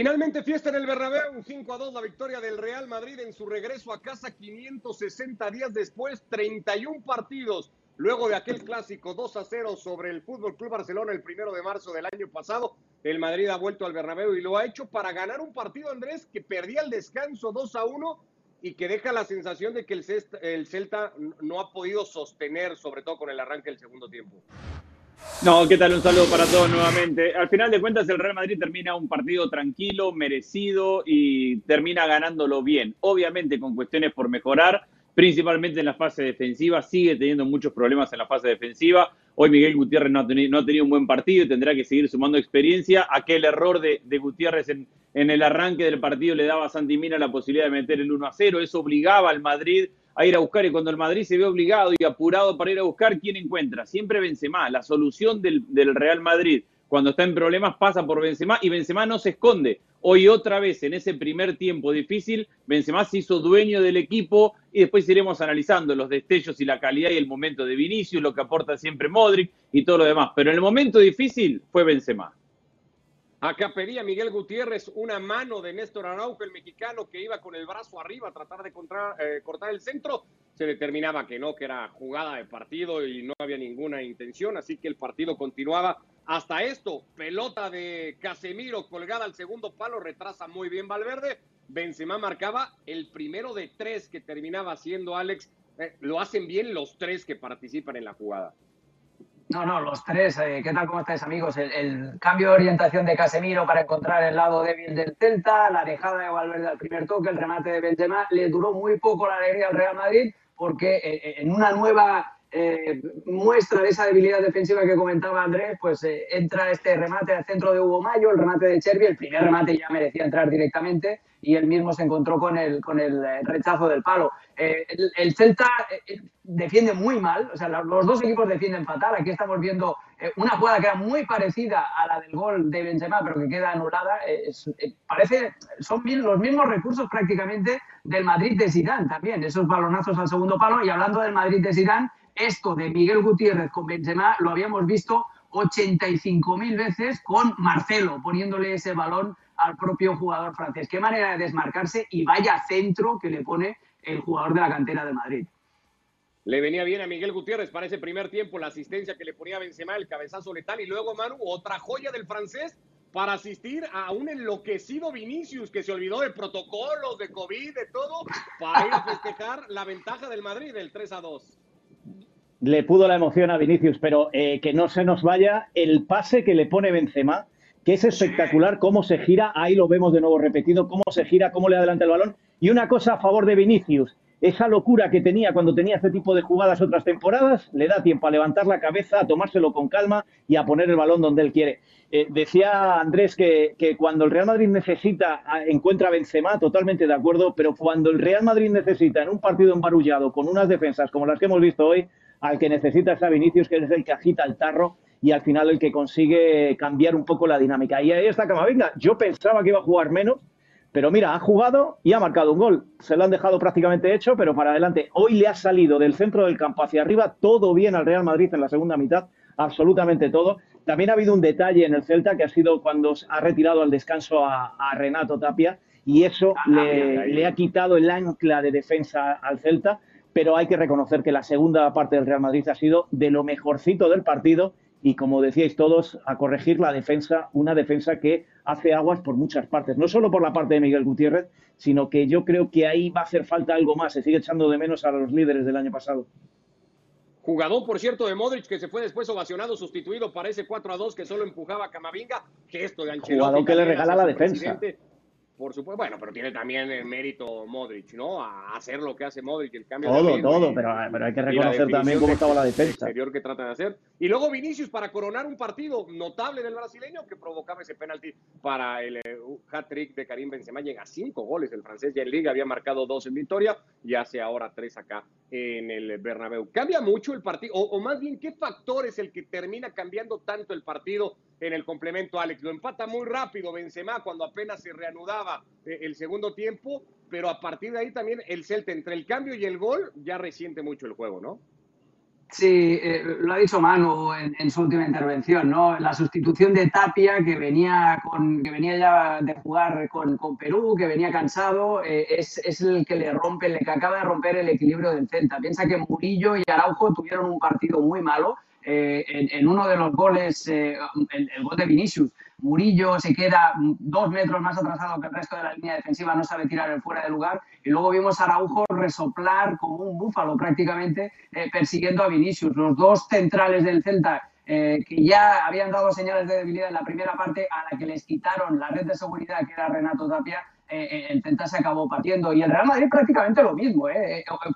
Finalmente fiesta en el Bernabéu, un 5 a 2 la victoria del Real Madrid en su regreso a casa 560 días después, 31 partidos. Luego de aquel clásico 2 a 0 sobre el Fútbol Club Barcelona el primero de marzo del año pasado, el Madrid ha vuelto al Bernabéu y lo ha hecho para ganar un partido, Andrés, que perdía el descanso 2 a 1 y que deja la sensación de que el Celta no ha podido sostener, sobre todo con el arranque del segundo tiempo. No, ¿qué tal? Un saludo para todos nuevamente. Al final de cuentas, el Real Madrid termina un partido tranquilo, merecido y termina ganándolo bien. Obviamente con cuestiones por mejorar, principalmente en la fase defensiva. Sigue teniendo muchos problemas en la fase defensiva. Hoy Miguel Gutiérrez no ha tenido, un buen partido y tendrá que seguir sumando experiencia. Aquel error de, Gutiérrez en, el arranque del partido le daba a Santimina la posibilidad de meter el 1 a 0. Eso obligaba al Madrid a ir a buscar y cuando el Madrid se ve obligado y apurado para ir a buscar, ¿quién encuentra? Siempre Benzema. La solución del, Real Madrid cuando está en problemas pasa por Benzema y Benzema no se esconde. Hoy otra vez en ese primer tiempo difícil, Benzema se hizo dueño del equipo y después iremos analizando los destellos y la calidad y el momento de Vinicius, lo que aporta siempre Modric y todo lo demás. Pero en el momento difícil fue Benzema. Acá pedía Miguel Gutiérrez una mano de Néstor Araujo, el mexicano que iba con el brazo arriba a tratar de eh, cortar el centro. Se determinaba que no, que era jugada de partido y no había ninguna intención, así que el partido continuaba hasta esto. Pelota de Casemiro colgada al segundo palo, retrasa muy bien Valverde. Benzema marcaba el primero de tres que terminaba siendo Alex. Eh, lo hacen bien los tres que participan en la jugada. No, no, los tres. Eh, ¿Qué tal? ¿Cómo estáis, amigos? El, cambio de orientación de Casemiro para encontrar el lado débil del Celta, la alejada de Valverde al primer toque, el remate de Benzema, le duró muy poco la alegría al Real Madrid porque eh, eh, en una nueva muestra de esa debilidad defensiva que comentaba Andrés, pues entra este remate al centro de Hugo Mayo, el remate de Chervi, el primer remate ya merecía entrar directamente y él mismo se encontró con el, con el eh, rechazo del palo. Eh, el, Celta eh, defiende muy mal, o sea, los dos equipos defienden fatal. Aquí estamos viendo una jugada que era muy parecida a la del gol de Benzema, pero que queda anulada. parece, son los mismos recursos prácticamente del Madrid de Zidane también, esos balonazos al segundo palo. Y hablando del Madrid de Zidane, esto de Miguel Gutiérrez con Benzema lo habíamos visto 85.000 veces con Marcelo poniéndole ese balón al propio jugador francés. Qué manera de desmarcarse y vaya centro que le pone el jugador de la cantera de Madrid. Le venía bien a Miguel Gutiérrez para ese primer tiempo la asistencia que le ponía Benzema, el cabezazo letal y luego Manu, otra joya del francés para asistir a un enloquecido Vinicius que se olvidó de protocolos, de COVID, de todo, para ir a festejar la ventaja del Madrid del 3 a 2. Le pudo la emoción a Vinicius, pero eh, que no se nos vaya el pase que le pone Benzema que es espectacular cómo se gira, ahí lo vemos de nuevo repetido, cómo se gira, cómo le adelanta el balón. Y una cosa a favor de Vinicius, esa locura que tenía cuando tenía este tipo de jugadas otras temporadas, le da tiempo a levantar la cabeza, a tomárselo con calma y a poner el balón donde él quiere. Eh, decía Andrés que, que, cuando el Real Madrid necesita, encuentra a Benzema, totalmente de acuerdo, pero cuando el Real Madrid necesita en un partido embarullado con unas defensas como las que hemos visto hoy, al que necesita es a Vinicius, que es el que agita el tarro y al final el que consigue cambiar un poco la dinámica. Y ahí está Camavinga. Yo pensaba que iba a jugar menos, pero mira, ha jugado y ha marcado un gol. Se lo han dejado prácticamente hecho, pero para adelante. Hoy le ha salido del centro del campo hacia arriba todo bien al Real Madrid en la segunda mitad, absolutamente todo. También ha habido un detalle en el Celta que ha sido cuando ha retirado al descanso a, Renato Tapia y eso ah, le, le ha quitado el ancla de defensa al Celta pero hay que reconocer que la segunda parte del Real Madrid ha sido de lo mejorcito del partido y como decíais todos, a corregir la defensa, una defensa que hace aguas por muchas partes, no solo por la parte de Miguel Gutiérrez, sino que yo creo que ahí va a hacer falta algo más, se sigue echando de menos a los líderes del año pasado. Jugador, por cierto, de Modric, que se fue después ovacionado, sustituido para ese 4 a 2 que solo empujaba a Camavinga. Gesto de Ancelotti. Jugador que le regala la defensa. Por supuesto, bueno, pero tiene también el mérito Modric, ¿no? A hacer lo que hace Modric, el cambio Todo, todo, pero, pero, hay que reconocer también cómo estaba la defensa. exterior que trata de hacer. Y luego Vinicius para coronar un partido notable del brasileño que provocaba ese penalti para el eh, hat-trick de Karim Benzema. Llega a cinco goles el francés ya en Liga, había marcado dos en victoria y hace ahora tres acá en el Bernabéu. ¿Cambia mucho el partido? O, o más bien, ¿qué factor es el que termina cambiando tanto el partido en el complemento, Alex. Lo empata muy rápido Benzema cuando apenas se reanudaba eh, el segundo tiempo, pero a partir de ahí también el Celta, entre el cambio y el gol, ya resiente mucho el juego, ¿no? Sí, eh, lo ha dicho Manu en, su última intervención, ¿no? La sustitución de Tapia, que venía, con, que venía ya de jugar con, Perú, que venía cansado, eh, es, es, el que le rompe, el que acaba de romper el equilibrio del Celta. Piensa que Murillo y Araujo tuvieron un partido muy malo. Eh, en, uno de los goles, el, el, gol de Vinicius, Murillo se queda dos metros más atrasado que el resto de la línea defensiva, no sabe tirar el fuera de lugar. Y luego vimos a Araujo resoplar como un búfalo prácticamente eh, persiguiendo a Vinicius. Los dos centrales del Celta eh, que ya habían dado señales de debilidad en la primera parte, a la que les quitaron la red de seguridad que era Renato Tapia, eh, el Celta se acabó partiendo. Y el Real Madrid prácticamente lo mismo.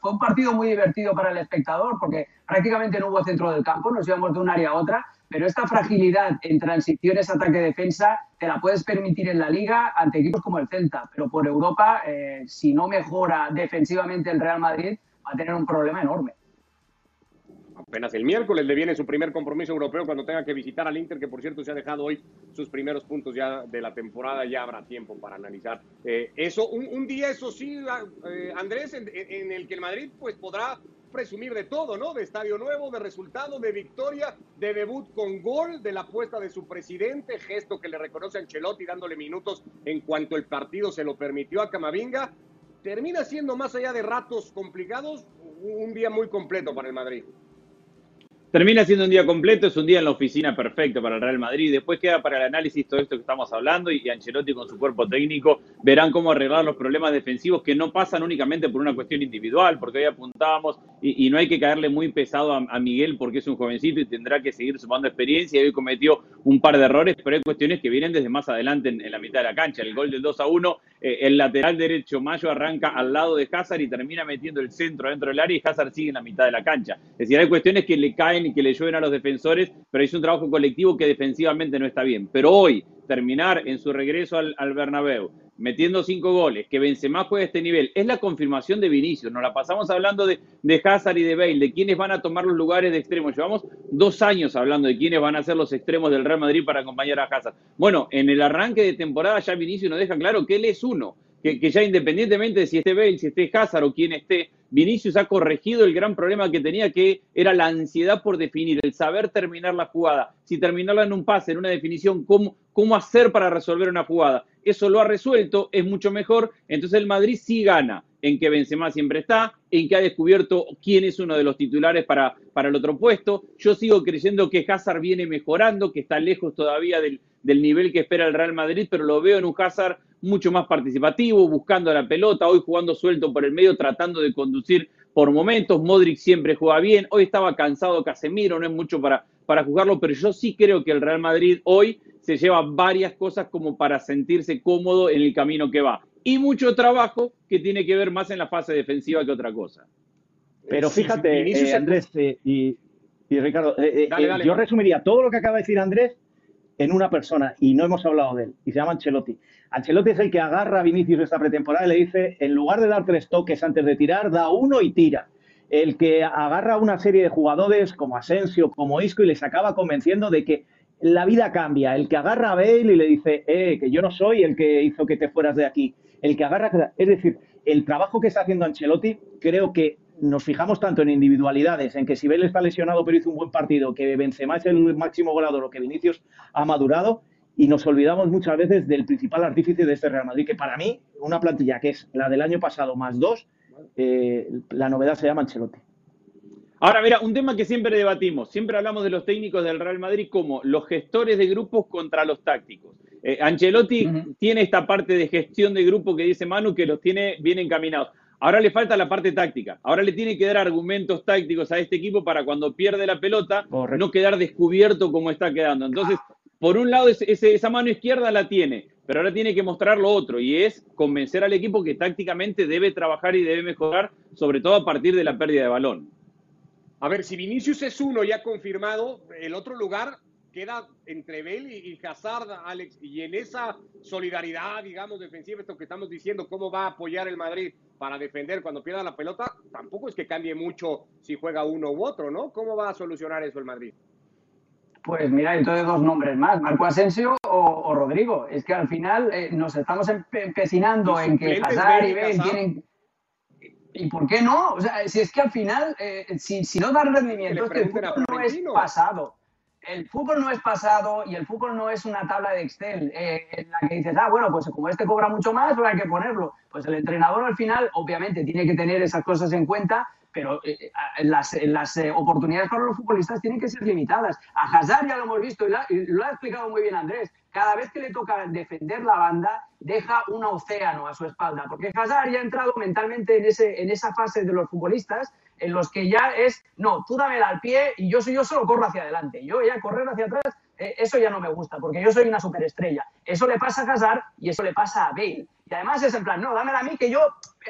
Fue un partido muy divertido para el espectador porque prácticamente no hubo centro del campo, nos íbamos de un área a otra pero esta fragilidad en transiciones ataque-defensa te la puedes permitir en la liga ante equipos como el Celta, pero por Europa, eh, si no mejora defensivamente el Real Madrid, va a tener un problema enorme. Apenas el miércoles le viene su primer compromiso europeo cuando tenga que visitar al Inter, que por cierto se ha dejado hoy sus primeros puntos ya de la temporada, ya habrá tiempo para analizar eh, eso. Un, día, eso sí, eh, Andrés, en, en, el que el Madrid pues podrá presumir de todo, ¿no? De estadio nuevo, de resultado, de victoria, de debut con gol, de la apuesta de su presidente, gesto que le reconoce a Ancelotti dándole minutos en cuanto el partido se lo permitió a Camavinga. Termina siendo, más allá de ratos complicados, un día muy completo para el Madrid. Termina siendo un día completo, es un día en la oficina perfecto para el Real Madrid. Después queda para el análisis todo esto que estamos hablando y Ancelotti con su cuerpo técnico verán cómo arreglar los problemas defensivos que no pasan únicamente por una cuestión individual, porque hoy apuntábamos y, no hay que caerle muy pesado a, Miguel porque es un jovencito y tendrá que seguir sumando experiencia y hoy cometió un par de errores, pero hay cuestiones que vienen desde más adelante en, la mitad de la cancha. El gol del 2 a 1, eh, el lateral derecho Mayo arranca al lado de Hazard y termina metiendo el centro dentro del área y Hazard sigue en la mitad de la cancha. Es decir, hay cuestiones que le caen y que le llueven a los defensores, pero es un trabajo colectivo que defensivamente no está bien. Pero hoy, terminar en su regreso al, al Bernabéu, metiendo cinco goles, que Benzema juega a este nivel, es la confirmación de Vinicius. Nos la pasamos hablando de, de Hazard y de Bale, de quiénes van a tomar los lugares de extremos. Llevamos dos años hablando de quiénes van a ser los extremos del Real Madrid para acompañar a Hazard. Bueno, en el arranque de temporada ya Vinicius nos deja claro que él es uno, que, que ya independientemente de si esté Bale, si esté Hazard o quién esté, Vinicius ha corregido el gran problema que tenía, que era la ansiedad por definir, el saber terminar la jugada. Si terminarla en un pase, en una definición, cómo, hacer para resolver una jugada. Eso lo ha resuelto, es mucho mejor. Entonces el Madrid sí gana en que Benzema siempre está, en que ha descubierto quién es uno de los titulares para, para el otro puesto. Yo sigo creyendo que Hazard viene mejorando, que está lejos todavía del, del nivel que espera el Real Madrid, pero lo veo en un Hazard mucho más participativo, buscando la pelota, hoy jugando suelto por el medio, tratando de conducir por momentos. Modric siempre juega bien, hoy estaba cansado Casemiro, no es mucho para, para jugarlo, pero yo sí creo que el Real Madrid hoy se lleva varias cosas como para sentirse cómodo en el camino que va. Y mucho trabajo que tiene que ver más en la fase defensiva que otra cosa. Pero fíjate, eh, Andrés eh, y, Ricardo, eh, yo resumiría todo lo que acaba de decir Andrés en una persona y no hemos hablado de él, y se llama Ancelotti. Ancelotti es el que agarra a Vinicius esta pretemporada y le dice, en lugar de dar tres toques antes de tirar, da uno y tira. El que agarra a una serie de jugadores como Asensio, como Isco y les acaba convenciendo de que la vida cambia. El que agarra a Bale y le dice, eh, que yo no soy el que hizo que te fueras de aquí. El que agarra, es decir, el trabajo que está haciendo Ancelotti creo que nos fijamos tanto en individualidades, en que si Bale está lesionado pero hizo un buen partido, que Benzema es el máximo goleador o que Vinicius ha madurado, y nos olvidamos muchas veces del principal artífice de este Real Madrid, que para mí, una plantilla que es la del año pasado más dos, eh, la novedad se llama Ancelotti. Ahora, mira, un tema que siempre debatimos, siempre hablamos de los técnicos del Real Madrid como los gestores de grupos contra los tácticos. Eh, Ancelotti tiene esta parte de gestión de grupo que dice Manu que los tiene bien encaminados. Ahora le falta la parte táctica. Ahora le tiene que dar argumentos tácticos a este equipo para cuando pierde la pelota no quedar descubierto como está quedando. Entonces, por un lado, esa mano izquierda la tiene, pero ahora tiene que mostrar lo otro y es convencer al equipo que tácticamente debe trabajar y debe mejorar, sobre todo a partir de la pérdida de balón. A ver, si Vinicius es uno ya confirmado, el otro lugar queda entre Bale y, Hazard, Alex, y en esa solidaridad, digamos, defensiva, esto que estamos diciendo, cómo va a apoyar el Madrid para defender cuando pierda la pelota, tampoco es que cambie mucho si juega uno u otro, ¿no? ¿Cómo va a solucionar eso el Madrid? Pues mira, entonces dos nombres más, Marco Asensio o, Rodrigo. Es que al final eh, nos estamos empecinando en que Hazard y Bale tienen ¿Y por qué no? O sea, si es que al final, eh, si, si, no dan rendimiento, es que el fútbol no es pasado. El fútbol no es pasado y el fútbol no es una tabla de Excel eh, en la que dices, ah, bueno, pues como este cobra mucho más, pues hay que ponerlo. Pues el entrenador al final, obviamente, tiene que tener esas cosas en cuenta, pero eh, las, las oportunidades para los futbolistas tienen que ser limitadas. A Hazard ya lo hemos visto y lo ha explicado muy bien Andrés cada vez que le toca defender la banda, deja un océano a su espalda, porque Hazard ya ha entrado mentalmente en, ese, en esa fase de los futbolistas en los que ya es, no, tú dame al pie y yo, yo solo corro hacia adelante. Yo ya correr hacia atrás, eh, eso ya no me gusta, porque yo soy una superestrella. Eso le pasa a Hazard y eso le pasa a Bale. Y además es en plan, no, dámela a mí que yo,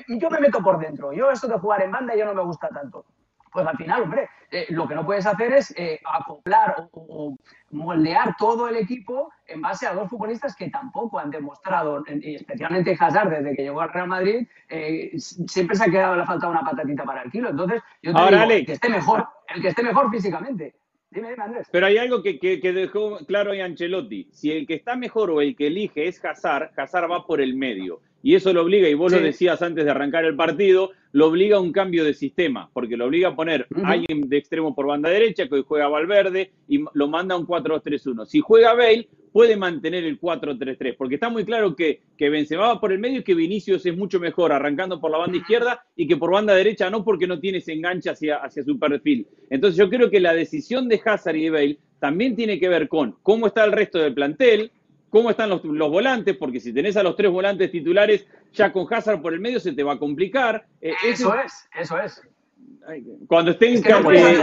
yo me meto por dentro. Yo esto de jugar en banda ya no me gusta tanto pues al final, hombre, eh, lo que no puedes hacer es eh, acoplar o, moldear todo el equipo en base a dos futbolistas que tampoco han demostrado, y especialmente Hazard, desde que llegó al Real Madrid, eh, siempre se ha quedado, le ha faltado una patatita para el kilo. Entonces, yo te digo, que esté mejor, el que esté mejor físicamente. Dime, dime, Andrés. Pero hay algo que, que, dejó claro ahí Ancelotti. Si el que está mejor o el que elige es Hazard, Hazard va por el medio. Y eso lo obliga, y vos lo decías antes de arrancar el partido, lo obliga a un cambio de sistema, porque lo obliga a poner a alguien de extremo por banda derecha, que hoy juega Valverde, y lo manda a un 4-2-3-1. Si juega Bale, puede mantener el 4-3-3, porque está muy claro que, que Benzema va por el medio y que Vinicius es mucho mejor arrancando por la banda izquierda y que por banda derecha no, porque no tiene ese enganche hacia, hacia su perfil. Entonces yo creo que la decisión de Hazard y de Bale también tiene que ver con cómo está el resto del plantel, cómo están los, volantes, porque si tenés a los tres volantes titulares ya con Hazard por el medio se te va a complicar. Eh, eso es, eso es. Cuando estén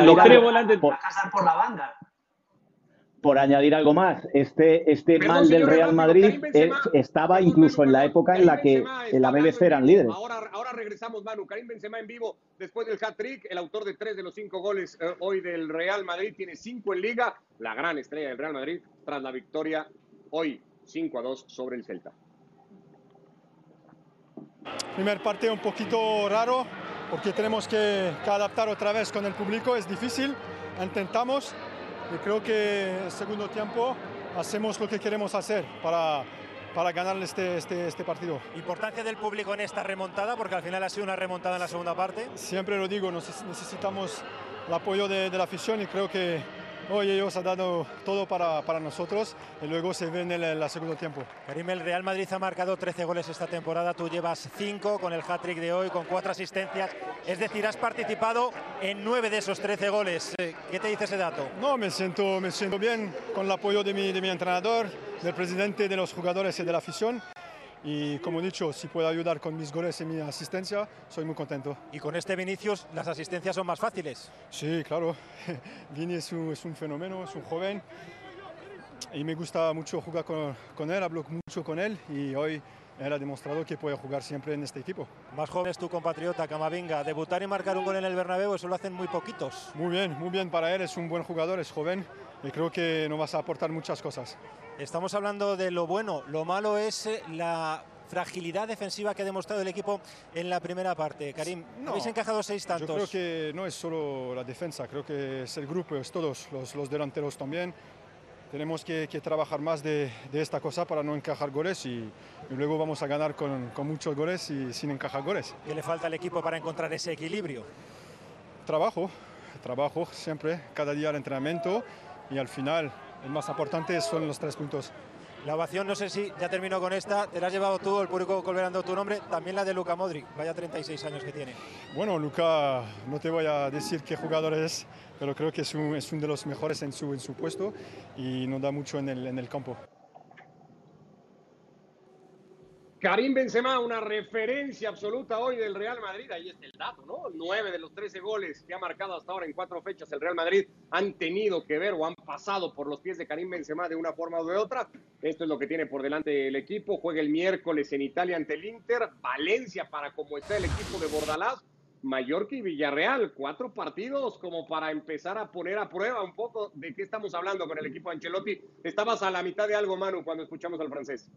los tres volantes... Por, Hazard por la banda. Por añadir algo más, este, este mal del Real Madrid estaba incluso en la época en la que en la BBC eran líderes. Ahora, ahora regresamos, Manu. Karim Benzema en vivo después del hat-trick, el autor de tres de los cinco goles eh, hoy del Real Madrid, tiene cinco en liga, la gran estrella del Real Madrid tras la victoria hoy 5 a 2 sobre el Celta. Primer partido un poquito raro porque tenemos que, adaptar otra vez con el público, es difícil, intentamos y creo que el segundo tiempo hacemos lo que queremos hacer para, para ganar este, este, este, partido. Importancia del público en esta remontada, porque al final ha sido una remontada en la segunda parte. Siempre lo digo, necesitamos el apoyo de, de la afición y creo que hoy ellos han dado todo para, para nosotros y luego se ve en el, segundo tiempo. Karim, el Real Madrid ha marcado 13 goles esta temporada, tú llevas 5 con el hat-trick de hoy, con 4 asistencias, es decir, has participado en 9 de esos 13 goles. Eh, ¿Qué te dice ese dato? No, me siento, me siento bien con el apoyo de mi, de mi entrenador, del presidente, de los jugadores y de la afición y como he dicho, si puedo ayudar con mis goles y mi asistencia, soy muy contento. ¿Y con este Vinicius las asistencias son más fáciles? Sí, claro. Vini es un, es un fenómeno, es un joven y me gusta mucho jugar con, con, él, hablo mucho con él y hoy él ha demostrado que puede jugar siempre en este equipo. Más joven es tu compatriota Camavinga, debutar y marcar un gol en el Bernabéu, eso lo hacen muy poquitos. Muy bien, muy bien para él, es un buen jugador, es joven y creo que nos vas a aportar muchas cosas. Estamos hablando de lo bueno, lo malo es eh, la fragilidad defensiva que ha demostrado el equipo en la primera parte. Karim, no, habéis encajado seis tantos. Yo creo que no es solo la defensa, creo que es el grupo, es todos, los, delanteros también. Tenemos que, trabajar más de, esta cosa para no encajar goles y, luego vamos a ganar con, con, muchos goles y sin encajar goles. ¿Qué le falta al equipo para encontrar ese equilibrio? Trabajo, trabajo siempre, cada día el entrenamiento y al final el más importante son los tres puntos. La ovación, no sé si ya terminó con esta, te la has llevado tú, el público colverando tu nombre, también la de Luca Modric, vaya 36 años que tiene. Bueno, Luca, no te voy a decir qué jugador es, pero creo que es, un, es uno de los mejores en su, puesto y nos da mucho en el campo. Karim Benzema, una referencia absoluta hoy del Real Madrid. Ahí está el dato, ¿no? Nueve de los trece goles que ha marcado hasta ahora en cuatro fechas el Real Madrid han tenido que ver o han pasado por los pies de Karim Benzema de una forma u de otra. Esto es lo que tiene por delante el equipo. Juega el miércoles en Italia ante el Inter. Valencia para como está el equipo de Bordalás. Mallorca y Villarreal, cuatro partidos como para empezar a poner a prueba un poco de qué estamos hablando con el equipo de Ancelotti. Estabas a la mitad de algo, Manu, cuando escuchamos al francés.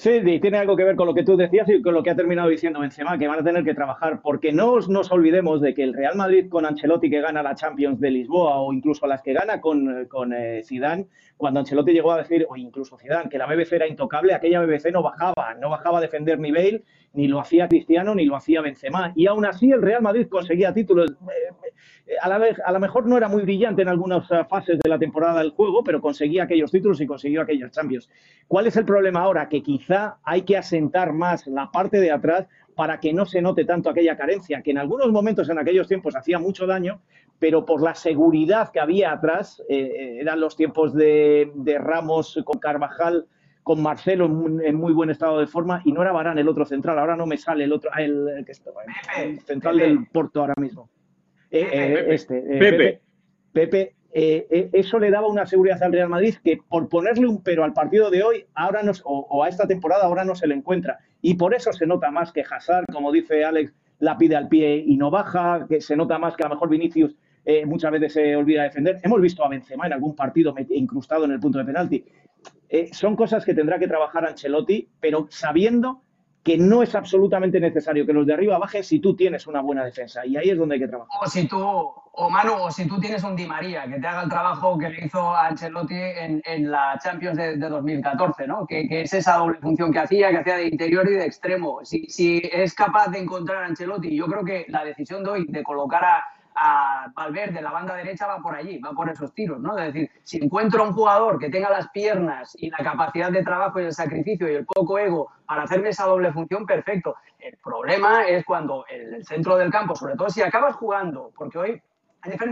Sí, tiene algo que ver con lo que tú decías y con lo que ha terminado diciendo Benzema, que van a tener que trabajar, porque no nos olvidemos de que el Real Madrid con Ancelotti que gana la Champions de Lisboa o incluso las que gana con, con eh, Zidane, cuando Ancelotti llegó a decir, o incluso Zidane, que la BBC era intocable, aquella BBC no bajaba, no bajaba a defender ni Bale, ni lo hacía Cristiano, ni lo hacía Benzema, y aún así el Real Madrid conseguía títulos. Eh, eh, a lo mejor no era muy brillante en algunas fases de la temporada del juego, pero conseguía aquellos títulos y consiguió aquellos Champions. ¿Cuál es el problema ahora? Que quizá hay que asentar más la parte de atrás para que no se note tanto aquella carencia, que en algunos momentos en aquellos tiempos hacía mucho daño, pero por la seguridad que había atrás, eh, eh, eran los tiempos de, Ramos con Carvajal, con Marcelo en, muy buen estado de forma, y no era Barán el otro central, ahora no me sale el otro, el, central del Porto ahora mismo. Eh, este, Pepe. Pepe eh, eh, eso le daba una seguridad al Real Madrid que por ponerle un pero al partido de hoy ahora no, o, a esta temporada ahora no se le encuentra. Y por eso se nota más que Hazard, como dice Alex, la pide al pie y no baja, que se nota más que a lo mejor Vinicius eh, muchas veces se olvida defender. Hemos visto a Benzema en algún partido incrustado en el punto de penalti. son cosas que tendrá que trabajar Ancelotti, pero sabiendo que no es absolutamente necesario que los de arriba bajen si tú tienes una buena defensa. Y ahí es donde hay que trabajar. O si tú, o Manu, o si tú tienes un Di María que te haga el trabajo que le hizo Ancelotti en, en la Champions de, 2014, ¿no? Que, que, es esa doble función que hacía, que hacía de interior y de extremo. Si, si es capaz de encontrar a Ancelotti, yo creo que la decisión de hoy de colocar a a Valverde, la banda derecha va por allí, va por esos tiros, ¿no? Es decir, si encuentro un jugador que tenga las piernas y la capacidad de trabajo y el sacrificio y el poco ego para hacerme esa doble función, perfecto. El problema es cuando el centro del campo, sobre todo si acabas jugando, porque hoy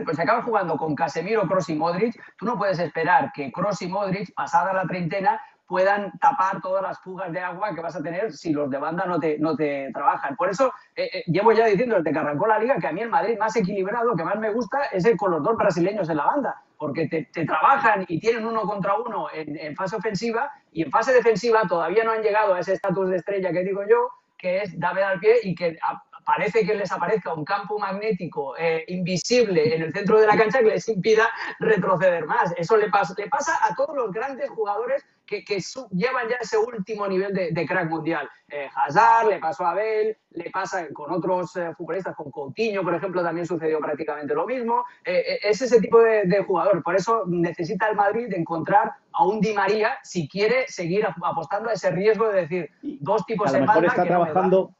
pues si acabas jugando con Casemiro, Kroos y Modric, tú no puedes esperar que Kroos y Modric, pasada la treintena, puedan tapar todas las fugas de agua que vas a tener si los de banda no te, no te trabajan. Por eso eh, eh, llevo ya diciendo desde que arrancó la liga que a mí el Madrid más equilibrado, que más me gusta, es el con los dos brasileños en la banda, porque te, trabajan y tienen uno contra uno en, fase ofensiva y en fase defensiva todavía no han llegado a ese estatus de estrella que digo yo, que es David al pie y que parece que les aparezca un campo magnético eh, invisible en el centro de la cancha que les impida retroceder más. Eso le pasa, le pasa a todos los grandes jugadores que, llevan ya ese último nivel de, crack mundial. Eh, Hazard, le pasó a Abel, le pasa con otros eh, futbolistas, con Coutinho, por ejemplo, también sucedió prácticamente lo mismo. Eh, es ese tipo de, jugador. Por eso necesita el Madrid de encontrar a un Di María si quiere seguir apostando a ese riesgo de decir dos tipos a lo mejor está trabajando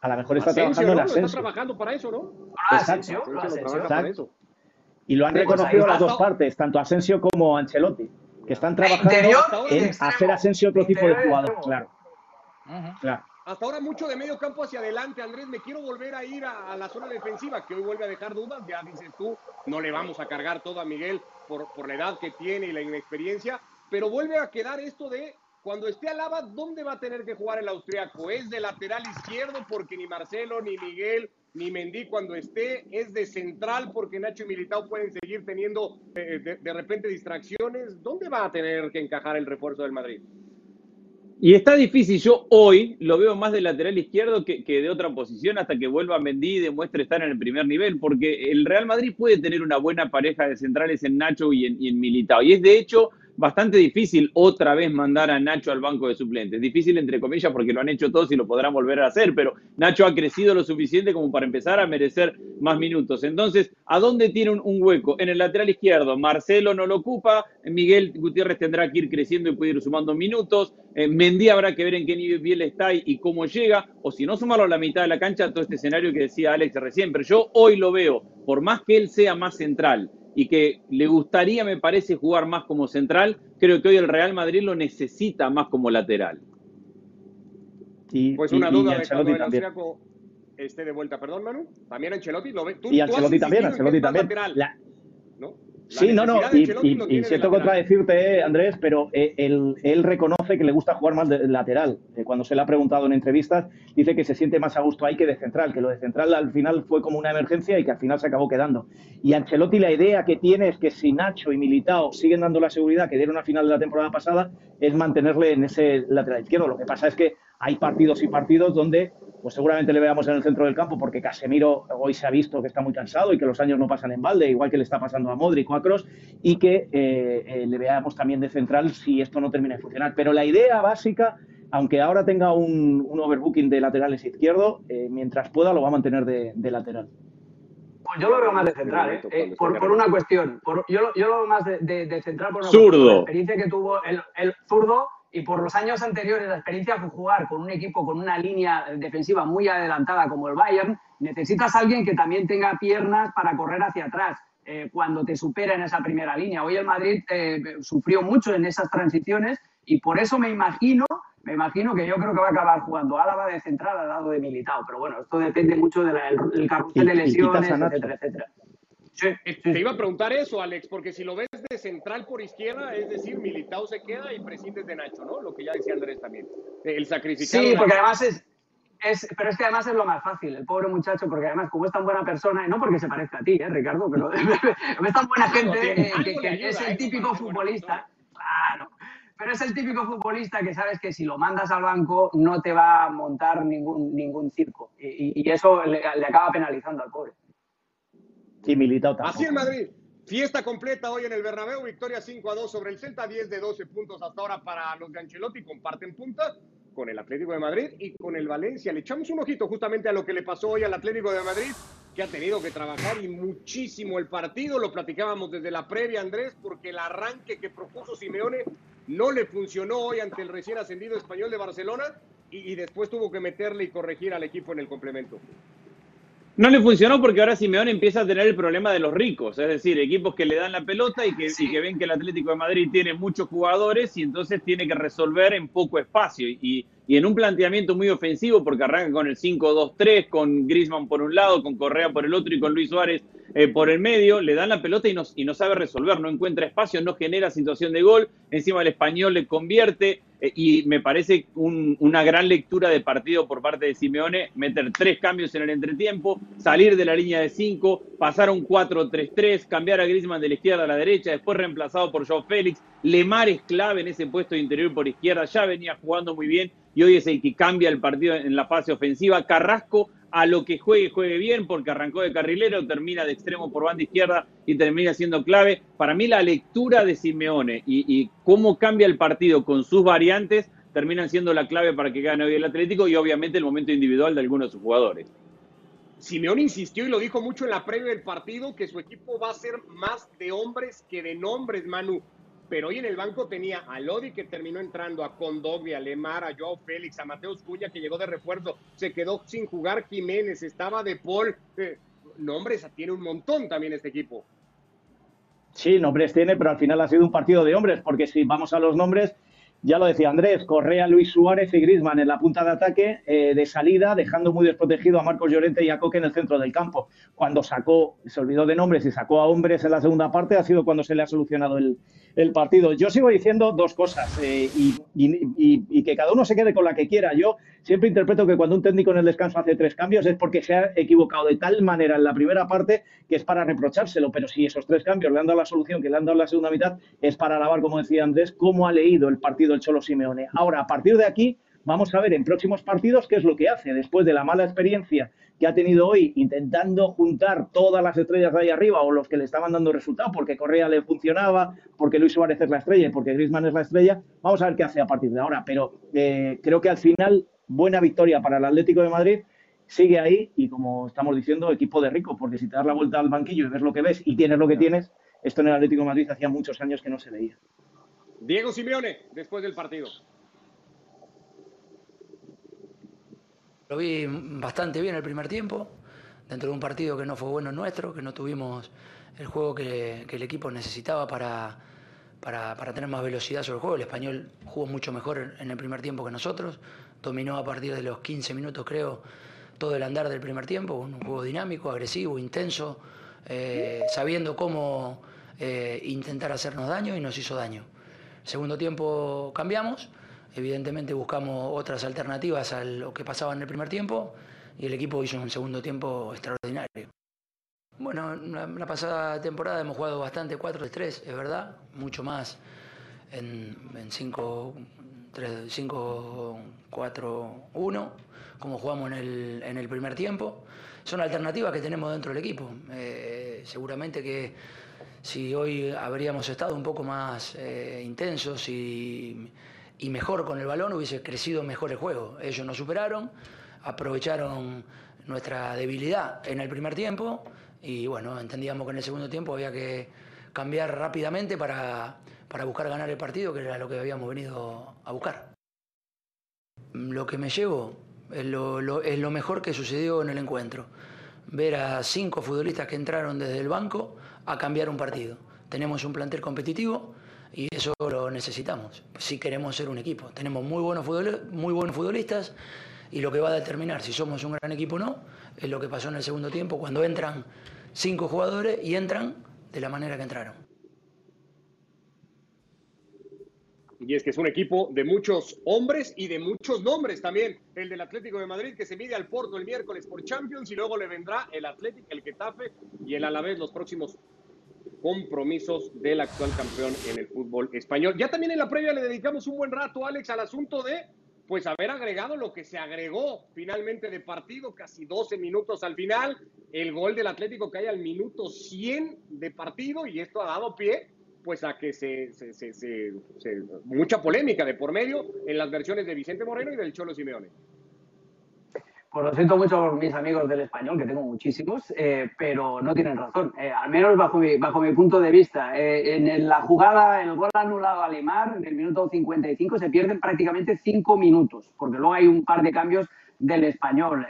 a lo mejor está trabajando en Asensio. Está trabajando para eso, ¿no? Ah, Asensio, Asensio, Y lo han reconocido las dos partes, tanto Asensio como Ancelotti que están trabajando en hacer Asensio otro tipo de jugador, claro. Hasta ahora mucho de medio campo hacia adelante, Andrés. Me quiero volver a ir a, la zona defensiva, que hoy vuelve a dejar dudas. Ya dices tú, no le vamos a cargar todo a Miguel por, por la edad que tiene y la inexperiencia, pero vuelve a quedar esto de cuando esté Alaba, ¿dónde va a tener que jugar el austriaco? ¿Es de lateral izquierdo? Porque ni Marcelo ni Miguel ni Mendy cuando esté es de central porque Nacho y Militao pueden seguir teniendo eh, de, repente distracciones. ¿Dónde va a tener que encajar el refuerzo del Madrid? Y está difícil, yo hoy lo veo más de lateral izquierdo que, de otra posición hasta que vuelva Mendy y demuestre estar en el primer nivel, porque el Real Madrid puede tener una buena pareja de centrales en Nacho y en, y en Militao. Y es de hecho bastante difícil otra vez mandar a Nacho al banco de suplentes. Difícil entre comillas porque lo han hecho todos y lo podrán volver a hacer, pero Nacho ha crecido lo suficiente como para empezar a merecer más minutos. Entonces, ¿a dónde tiene un, hueco? En el lateral izquierdo, Marcelo no lo ocupa, Miguel Gutiérrez tendrá que ir creciendo y puede ir sumando minutos, eh, Mendy habrá que ver en qué nivel está y, y cómo llega, o si no sumarlo a la mitad de la cancha, todo este escenario que decía Alex recién, pero yo hoy lo veo, por más que él sea más central, y que le gustaría, me parece, jugar más como central, creo que hoy el Real Madrid lo necesita más como lateral. Y, pues una duda de cuando el austriaco esté de vuelta. Perdón, Manu. También Ancelotti lo ve. Tú, y Ancelotti también, Ancelotti también. ¿no? Sí, no, no, y, siento contradecirte, Andrés, pero eh, él, reconoce que le gusta jugar más de lateral. Eh, cuando se le ha preguntado en entrevistas, dice que se siente más a gusto ahí que de central, que lo de central al final fue como una emergencia y que al final se acabó quedando. Y Ancelotti la idea que tiene es que si Nacho y Militao siguen dando la seguridad que dieron a final de la temporada pasada, es mantenerle en ese lateral izquierdo. Lo que pasa es que hay partidos y partidos donde pues seguramente le veamos en el centro del campo porque Casemiro hoy se ha visto que está muy cansado y que los años no pasan en balde, igual que le está pasando a Modric o a Kroos, y que eh, eh, le veamos también de central si esto no termina de funcionar. Pero la idea básica aunque ahora tenga un, overbooking de laterales izquierdo, eh, mientras pueda lo va a mantener de, lateral. Pues yo lo veo más de central, ¿eh? eh por, una cuestión. yo, lo veo más de, central por, la experiencia que tuvo el, el zurdo y por los años anteriores, la experiencia de jugar con un equipo con una línea defensiva muy adelantada como el Bayern, necesitas a alguien que también tenga piernas para correr hacia atrás. Eh, cuando te supera en esa primera línea. Hoy el Madrid eh, sufrió mucho en esas transiciones y por eso me imagino, me imagino que yo creo que va a acabar jugando Álava de central al lado de Militao. Pero bueno, esto depende mucho del carrusel de lesiones, etcétera, etcétera. Te iba a preguntar eso, Alex, porque si lo ves de central por izquierda, es decir, Militao se queda y prescindes de Nacho, ¿no? Lo que ya decía Andrés también. El sacrificado. Sí, porque además es, es, pero es que además es lo más fácil, el pobre muchacho, porque además como es tan buena persona, no porque se parezca a ti, ¿eh, Ricardo, pero es tan buena gente eh, que, es el ¿eh? típico futbolista, claro, pero es el típico futbolista que sabes que si lo mandas al banco no te va a montar ningún, ningún circo y, eso le, acaba penalizando al pobre. Así en Madrid. Fiesta completa hoy en el Bernabéu, victoria 5 a 2 sobre el Celta, 10 de 12 puntos hasta ahora para los de comparten punta con el Atlético de Madrid y con el Valencia. Le echamos un ojito justamente a lo que le pasó hoy al Atlético de Madrid, que ha tenido que trabajar y muchísimo el partido. Lo platicábamos desde la previa, Andrés, porque el arranque que propuso Simeone no le funcionó hoy ante el recién ascendido español de Barcelona y después tuvo que meterle y corregir al equipo en el complemento. No le funcionó porque ahora Simeone empieza a tener el problema de los ricos, es decir, equipos que le dan la pelota y que, que ven que el Atlético de Madrid tiene muchos jugadores y entonces tiene que resolver en poco espacio. Y, y en un planteamiento muy ofensivo, porque arranca con el 5-2-3, con Grisman por un lado, con Correa por el otro y con Luis Suárez eh, por el medio, le dan la pelota y no, y no sabe resolver, no encuentra espacio, no genera situación de gol, encima el español le convierte eh, y me parece una gran lectura de partido por parte de Simeone, meter tres cambios en el entretiempo, salir de la línea de cinco, pasar un 4-3-3, cambiar a Grisman de la izquierda a la derecha, después reemplazado por Joao Félix, Lemar es clave en ese puesto de interior por izquierda, ya venía jugando muy bien y hoy es el que cambia el partido en la fase ofensiva. Carrasco a lo que juegue, juegue bien, porque arrancó de carrilero, termina de extremo por banda izquierda y termina siendo clave. Para mí la lectura de Simeone y, cómo cambia el partido con sus variantes terminan siendo la clave para que gane hoy el Atlético y obviamente el momento individual de algunos de sus jugadores. Simeone insistió y lo dijo mucho en la previa del partido que su equipo va a ser más de hombres que de nombres, Manu pero hoy en el banco tenía a Lodi que terminó entrando, a Condoglia, a Lemar, a Joao Félix, a Mateus Cuña que llegó de refuerzo, se quedó sin jugar Jiménez, estaba de Paul. Eh, nombres tiene un montón también este equipo. Sí, nombres tiene, pero al final ha sido un partido de hombres, porque si vamos a los nombres, ya lo decía Andrés, Correa, Luis Suárez y Grisman en la punta de ataque, eh, de salida, dejando muy desprotegido a Marcos Llorente y a Coque en el centro del campo. Cuando sacó, se olvidó de nombres y sacó a hombres en la segunda parte, ha sido cuando se le ha solucionado el, partido. Yo sigo diciendo dos cosas eh, y, que cada uno se quede con la que quiera. Yo siempre interpreto que cuando un técnico en el descanso hace tres cambios es porque se ha equivocado de tal manera en la primera parte que es para reprochárselo. Pero si esos tres cambios le han dado la solución que le han dado en la segunda mitad, es para alabar, como decía Andrés, cómo ha leído el partido el Cholo Simeone. Ahora, a partir de aquí, vamos a ver en próximos partidos qué es lo que hace después de la mala experiencia que ha tenido hoy intentando juntar todas las estrellas de ahí arriba o los que le estaban dando resultado porque Correa le funcionaba, porque Luis Suárez es la estrella y porque Griezmann es la estrella. Vamos a ver qué hace a partir de ahora. Pero eh, creo que al final, buena victoria para el Atlético de Madrid. Sigue ahí y como estamos diciendo, equipo de rico, porque si te das la vuelta al banquillo y ves lo que ves y tienes lo que tienes, esto en el Atlético de Madrid hacía muchos años que no se veía. Diego Simeone, después del partido. Lo vi bastante bien el primer tiempo, dentro de un partido que no fue bueno nuestro, que no tuvimos el juego que, el equipo necesitaba para, para, tener más velocidad sobre el juego. El español jugó mucho mejor en el primer tiempo que nosotros, dominó a partir de los 15 minutos, creo, todo el andar del primer tiempo, un juego dinámico, agresivo, intenso, eh, sabiendo cómo eh, intentar hacernos daño y nos hizo daño. Segundo tiempo cambiamos, evidentemente buscamos otras alternativas a lo que pasaba en el primer tiempo y el equipo hizo un segundo tiempo extraordinario. Bueno, la, pasada temporada hemos jugado bastante 4 de 3, es verdad, mucho más en, 5, 4, 1, como jugamos en el, en el, primer tiempo. Son alternativas que tenemos dentro del equipo. Eh, seguramente que si hoy habríamos estado un poco más eh, intensos y, y mejor con el balón, hubiese crecido mejor el juego. Ellos nos superaron, aprovecharon nuestra debilidad en el primer tiempo y bueno, entendíamos que en el segundo tiempo había que cambiar rápidamente para, para buscar ganar el partido, que era lo que habíamos venido a buscar. Lo que me llevo es lo, es lo mejor que sucedió en el encuentro. Ver a cinco futbolistas que entraron desde el banco a cambiar un partido. Tenemos un plantel competitivo y eso lo necesitamos si queremos ser un equipo. Tenemos muy buenos, muy buenos futbolistas y lo que va a determinar si somos un gran equipo o no es lo que pasó en el segundo tiempo cuando entran cinco jugadores y entran de la manera que entraron. Y es que es un equipo de muchos hombres y de muchos nombres también. El del Atlético de Madrid que se mide al Porto el miércoles por Champions y luego le vendrá el Atlético, el Getafe y el Alavés los próximos compromisos del actual campeón en el fútbol español. Ya también en la previa le dedicamos un buen rato, Alex, al asunto de pues haber agregado lo que se agregó finalmente de partido, casi 12 minutos al final, el gol del Atlético cae al minuto 100 de partido y esto ha dado pie pues a que se, se, se, mucha polémica de por medio en las versiones de Vicente Moreno y del Cholo Simeone. Pues lo siento mucho por mis amigos del español, que tengo muchísimos, eh, pero no tienen razón. Eh, al menos bajo mi, bajo mi punto de vista. Eh, en la jugada, el gol anulado a Limar, en el minuto 55, se pierden prácticamente cinco minutos, porque luego hay un par de cambios del español.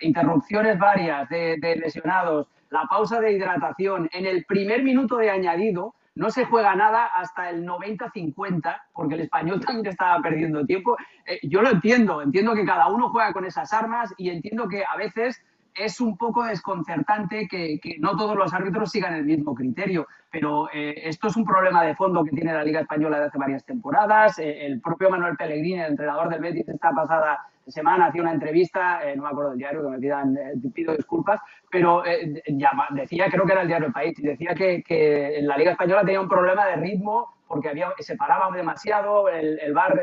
interrupciones varias de lesionados, la pausa de hidratación. En el primer minuto de añadido, no se juega nada hasta el 90-50, porque el español también estaba perdiendo tiempo. Eh, yo lo entiendo, entiendo que cada uno juega con esas armas y entiendo que a veces es un poco desconcertante que, no todos los árbitros sigan el mismo criterio, pero eh, esto es un problema de fondo que tiene la Liga Española de hace varias temporadas. Eh, el propio Manuel Pellegrini, el entrenador del Betis, esta pasada semana hacía una entrevista, no me acuerdo del diario, que me pidan, pido disculpas, pero decía, creo que era el diario El País, decía que, que la Liga Española tenía un problema de ritmo porque había, se paraba demasiado, el, el VAR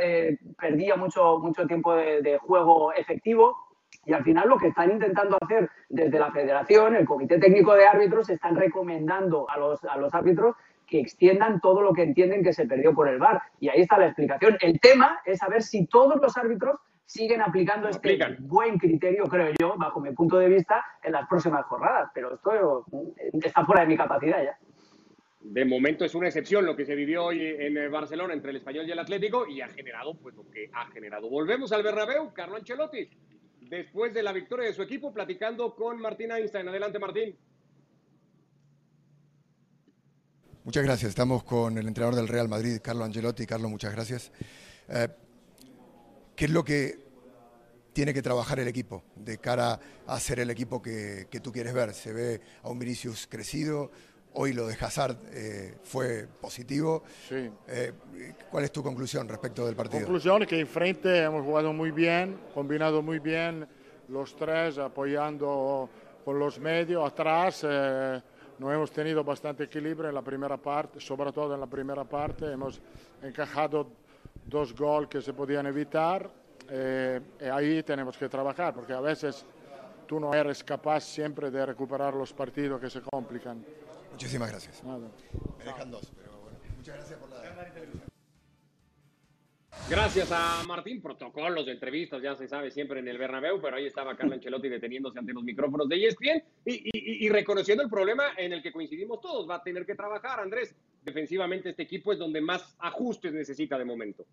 perdía mucho, mucho tiempo de juego efectivo y al final lo que están intentando hacer desde la federación, el comité técnico de árbitros, están recomendando a los, a los árbitros que extiendan todo lo que entienden que se perdió por el VAR. Y ahí está la explicación. El tema es saber si todos los árbitros siguen aplicando este buen criterio, creo yo, bajo mi punto de vista, en las próximas jornadas. Pero esto está fuera de mi capacidad ya. De momento es una excepción lo que se vivió hoy en Barcelona entre el Español y el Atlético y ha generado pues lo que ha generado. Volvemos al Bernabéu, Carlo Ancelotti después de la victoria de su equipo, platicando con Martín Einstein. Adelante, Martín. Muchas gracias. Estamos con el entrenador del Real Madrid, Carlo Angelotti. Carlo, muchas gracias. Eh, ¿Qué es lo que tiene que trabajar el equipo de cara a ser el equipo que, que tú quieres ver? Se ve a un Vinicius crecido, Hoy lo de Hazard eh, fue positivo. Sí. Eh, ¿Cuál es tu conclusión respecto del partido? Conclusión es que enfrente hemos jugado muy bien, combinado muy bien los tres, apoyando con los medios atrás. Eh, no hemos tenido bastante equilibrio en la primera parte, sobre todo en la primera parte. Hemos encajado dos goles que se podían evitar. y ahí tenemos que trabajar, porque a veces tú no eres capaz siempre de recuperar los partidos que se complican. Muchísimas gracias. Me dejan dos, pero bueno, muchas gracias por la... Gracias a Martín, protocolos de entrevistas, ya se sabe siempre en el Bernabéu, pero ahí estaba Carlo Ancelotti deteniéndose ante los micrófonos de ESPN y, y, reconociendo el problema en el que coincidimos todos. Va a tener que trabajar, Andrés. Defensivamente este equipo es donde más ajustes necesita de momento.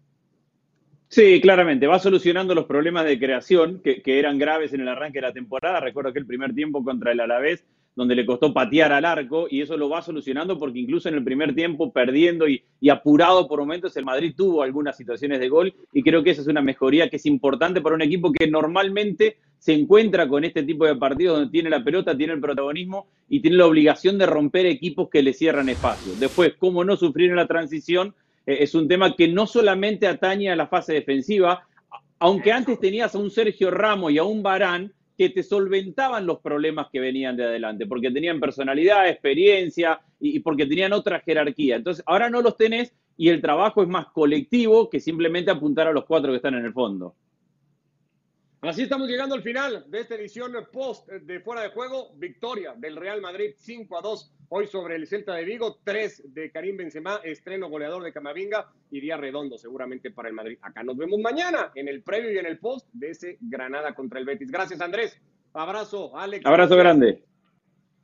Sí, claramente, va solucionando los problemas de creación que, que eran graves en el arranque de la temporada. Recuerdo que el primer tiempo contra el Alavés donde le costó patear al arco y eso lo va solucionando porque incluso en el primer tiempo, perdiendo y, apurado por momentos, el Madrid tuvo algunas situaciones de gol y creo que esa es una mejoría que es importante para un equipo que normalmente se encuentra con este tipo de partidos donde tiene la pelota, tiene el protagonismo y tiene la obligación de romper equipos que le cierran espacio. Después, cómo no sufrir en la transición eh, es un tema que no solamente atañe a la fase defensiva, aunque antes tenías a un Sergio Ramos y a un Barán, que te solventaban los problemas que venían de adelante, porque tenían personalidad, experiencia y, porque tenían otra jerarquía. Entonces, ahora no los tenés y el trabajo es más colectivo que simplemente apuntar a los cuatro que están en el fondo. Así estamos llegando al final de esta edición post de Fuera de Juego. Victoria del Real Madrid 5 a 2 hoy sobre el Celta de Vigo, 3 de Karim Benzema, estreno goleador de Camavinga y día redondo seguramente para el Madrid. Acá nos vemos mañana en el previo y en el post de ese Granada contra el Betis. Gracias Andrés. Abrazo, Alex. Abrazo grande.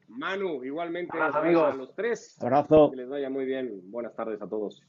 Manu, igualmente Abrazo, amigos. a los tres. Abrazo. Que les vaya muy bien. Buenas tardes a todos.